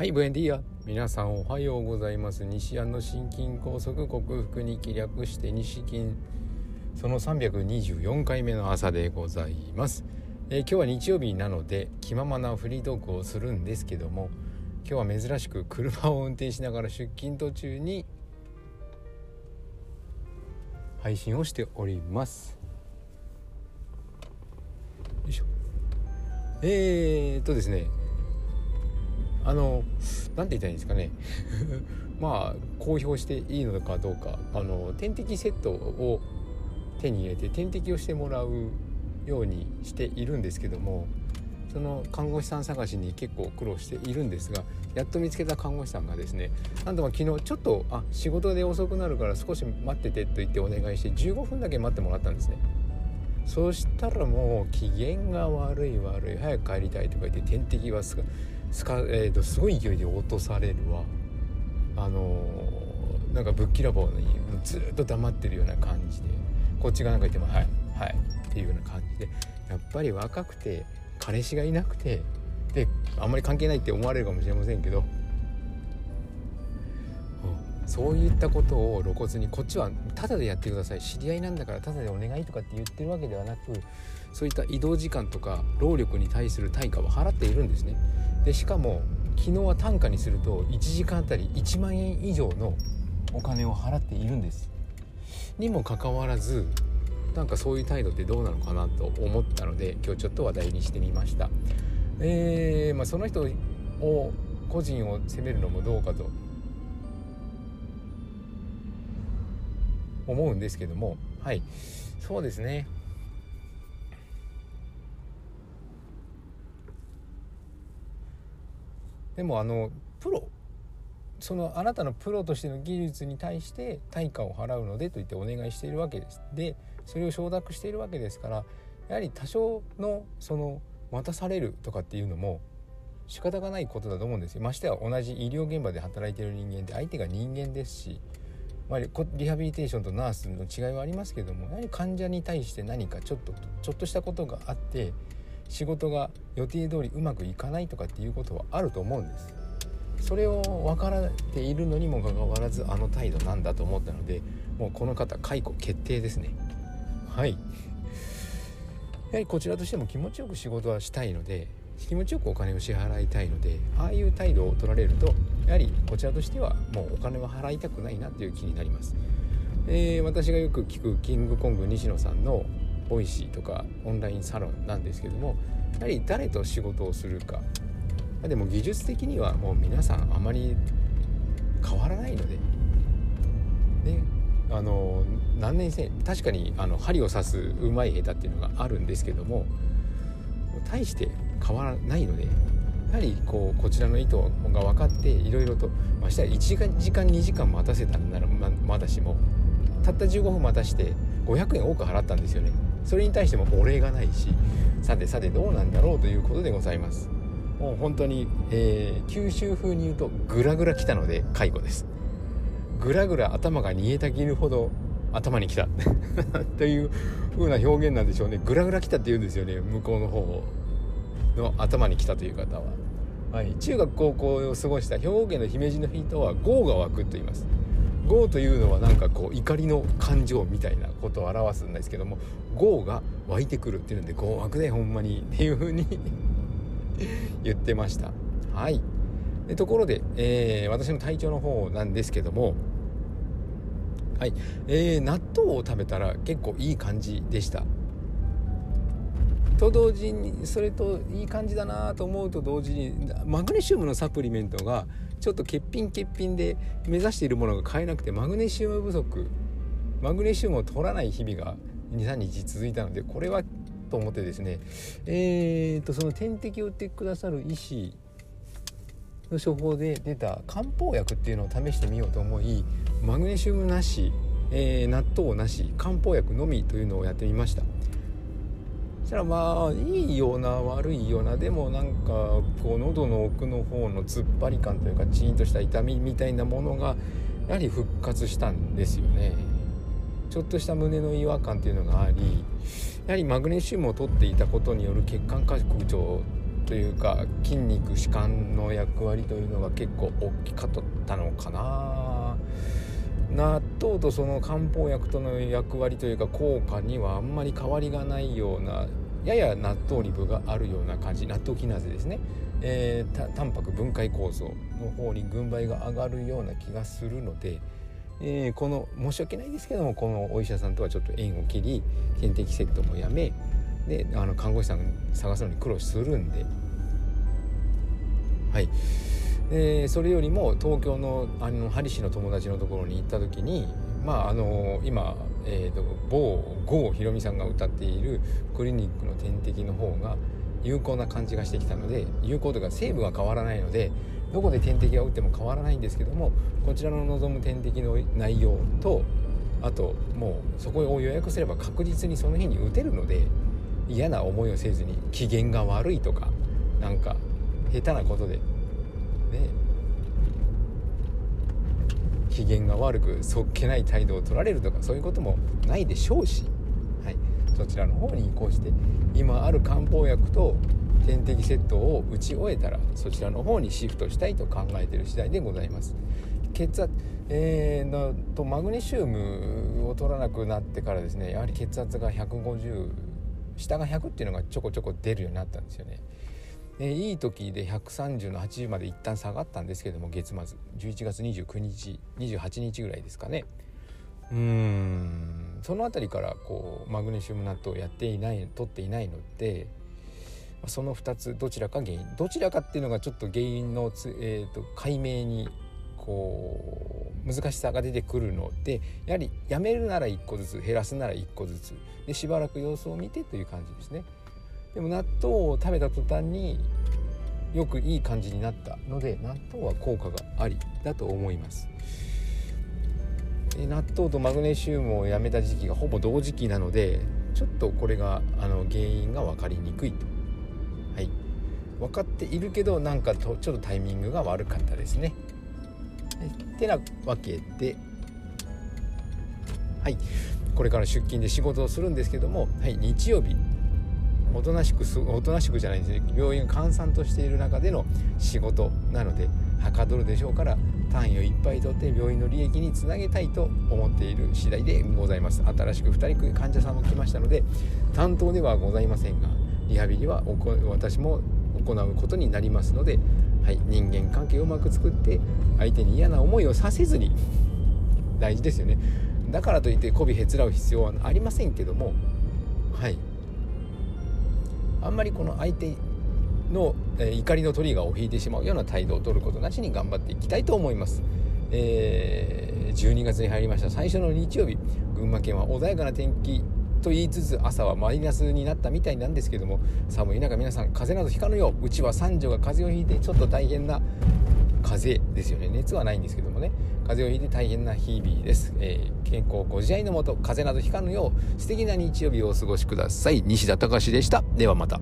はいブエンディア皆さんおはようございます。西安の心筋梗塞克服に気略して西筋その324回目の朝でございます、えー、今日は日曜日なので気ままなフリートークをするんですけども今日は珍しく車を運転しながら出勤途中に配信をしております。よいしょ。えー、っとですねあの何て言ったらいいんですかね。まあ公表していいのかどうか。あの点滴セットを手に入れて点滴をしてもらうようにしているんですけどもその看護師さん探しに結構苦労しているんですがやっと見つけた看護師さんがですねなんとか昨日ちょっとあ仕事で遅くなるから少し待っててと言ってお願いして15分だけ待ってもらったんですね。そしたらもう機嫌が悪い悪い早く帰りたいとか言って点滴はすぐすか、えーと、すごい勢いで落とされるわ。あのー、なんかぶっきらぼうにずっと黙ってるような感じでこっちがなんか言っても「はいはい」っていうような感じでやっぱり若くて彼氏がいなくてであんまり関係ないって思われるかもしれませんけど、そういったことを露骨にこっちはタダでやってください知り合いなんだからタダでお願いとかって言ってるわけではなくそういった移動時間とか労力に対する対価を払っているんですね。でしかも昨日は単価にすると1時間あたり1万円以上のお金を払っているんですにもかかわらずなんかそういう態度ってどうなのかなと思ったので今日ちょっと話題にしてみましたえー、まあ、その人を個人を責めるのもどうかと思うんですけどもはい。そうですね。でもあのプロそのあなたのプロとしての技術に対して対価を払うのでと言ってお願いしているわけです。でそれを承諾しているわけですからやはり多少のその待たされるとかっていうのも仕方がないことだと思うんですよ。ましては同じ医療現場で働いている人間って相手が人間ですし、まあ、リハビリテーションとナースの違いはありますけどもやはり患者に対して何かちょっとちょっとしたことがあって仕事が予定通りうまくいかないとかっていうことはあると思うんです。それを分かられているのにもかかわらずあの態度なんだと思ったのでもうこの方解雇決定ですね。はい。やはりこちらとしても気持ちよく仕事はしたいので気持ちよくお金を支払いたいのでああいう態度を取られるとやはりこちらとしてはもうお金は払いたくないなっていう気になります、えー、私がよく聞くキングコング西野さんの Voicy とかオンラインサロンなんですけどもやはり誰と仕事をするか。でも技術的にはもう皆さんあまり変わらないので。ねあの何年生確かにあの針を刺すうまい下手っていうのがあるんですけども大して変わらないのでやはりこうこちらの意図が分かっていろいろとましては1時間2時間待たせたならままだしもたった15分待たして500円多く払ったんですよね。それに対してもお礼がないしさてさてどうなんだろうということでございます。もう本当に、えー、九州風に言うとグラグラ来たので介護です。グラグラ頭が煮えたぎるほど頭に来た。という風な表現なんでしょうね。グラグラ来たって言うんですよね。向こうの方の頭に来たという方は、はい、中学高校を過ごした兵庫県の姫路の人は業が湧くと言います。業というのはなんかこう怒りの感情みたいなことを表すんですけども業が湧いてくるっていうので業湧くねほんまにっていう風に 言ってました。はい。でところで、えー、私の体調の方なんですけどもはい、えー、納豆を食べたら結構いい感じでした。と同時にそれといい感じだなと思うと同時にマグネシウムのサプリメントがちょっと欠品欠品で目指しているものが買えなくてマグネシウム不足マグネシウムを取らない日々が23日続いたのでこれはと思ってですねえーとその点滴を打ってくださる医師の処方で出た漢方薬っていうのを試してみようと思いマグネシウムなし、えー、納豆なし漢方薬のみというのをやってみました。したらまあいいような悪いようなでもなんかこう喉の奥の方の突っ張り感というかチーンとした痛みみたいなものがやはり復活したんですよね。ちょっとした胸の違和感っていうのがありやはりマグネシウムを取っていたことによる血管拡張というか筋肉弛緩の役割というのが結構大きかったのかな。納豆とその漢方薬との役割というか効果にはあんまり変わりがないようなやや納豆リブがあるような感じ。納豆キナーゼですね、えー、タンパク分解構造の方に軍配が上がるような気がするので、えー、この申し訳ないですけどもこのお医者さんとはちょっと縁を切り点滴セットもやめであの看護師さん探すのに苦労するんではい。でそれよりも東京のあの針師の友達のところに行った時にまああの今、えーと、某郷ひろみさんが歌っているクリニックの点滴の方が有効な感じがしてきたので有効というか成分は変わらないのでどこで点滴を打っても変わらないんですけどもこちらの望む点滴の内容とあともうそこを予約すれば確実にその日に打てるので嫌な思いをせずに機嫌が悪いとかなんか下手なことでね機嫌が悪くそっけない態度を取られるとかそういうこともないでしょうし、はい、そちらの方に移行して今ある漢方薬と点滴セットを打ち終えたらそちらの方にシフトしたいと考えている次第でございます。血圧、えー、のとマグネシウムを取らなくなってからですねやはり血圧が150下が100っていうのがちょこちょこ出るようになったんですよね。えいい時で130の80まで一旦下がったんですけども月末。11月29日28日ぐらいですかね。うーん。その辺りからこうマグネシウム納豆をやっていない取っていないのでその2つどちらか原因。どちらかっていうのがちょっと原因のつ、えーと、解明にこう難しさが出てくるのでやはりやめるなら1個ずつ減らすなら1個ずつでしばらく様子を見てという感じですね。でも納豆を食べた途端によくいい感じになったので納豆は効果がありだと思います。納豆とマグネシウムをやめた時期がほぼ同時期なのでちょっとこれがあの原因が分かりにくいと。はい。分かっているけどなんかとちょっとタイミングが悪かったですね。ってなわけで。はい。これから出勤で仕事をするんですけどもはい。日曜日おとなしくおとなしくじゃないですね。病院が閑散としている中での仕事なのではかどるでしょうから単位をいっぱい取って病院の利益につなげたいと思っている次第でございます。新しく2人患者さんも来ましたので担当ではございませんがリハビリは私も行うことになりますので、はい、人間関係をうまく作って相手に嫌な思いをさせずに大事ですよね。だからといって媚びへつらう必要はありませんけどもはい。あんまりこの相手の、えー、怒りのトリガーを引いてしまうような態度を取ることなしに頑張っていきたいと思います。えー、12月に入りました。最初の日曜日群馬県は穏やかな天気と言いつつ朝はマイナスになったみたいなんですけども寒い中皆さん風邪などひかぬよううちは三女が風邪をひいてちょっと大変な風邪ですよね。熱はないんですけどもね。風邪をひいて大変な日々です、えー、健康ご自愛のもと風邪などひかぬよう素敵な日曜日をお過ごしください。西田隆でした。ではまた。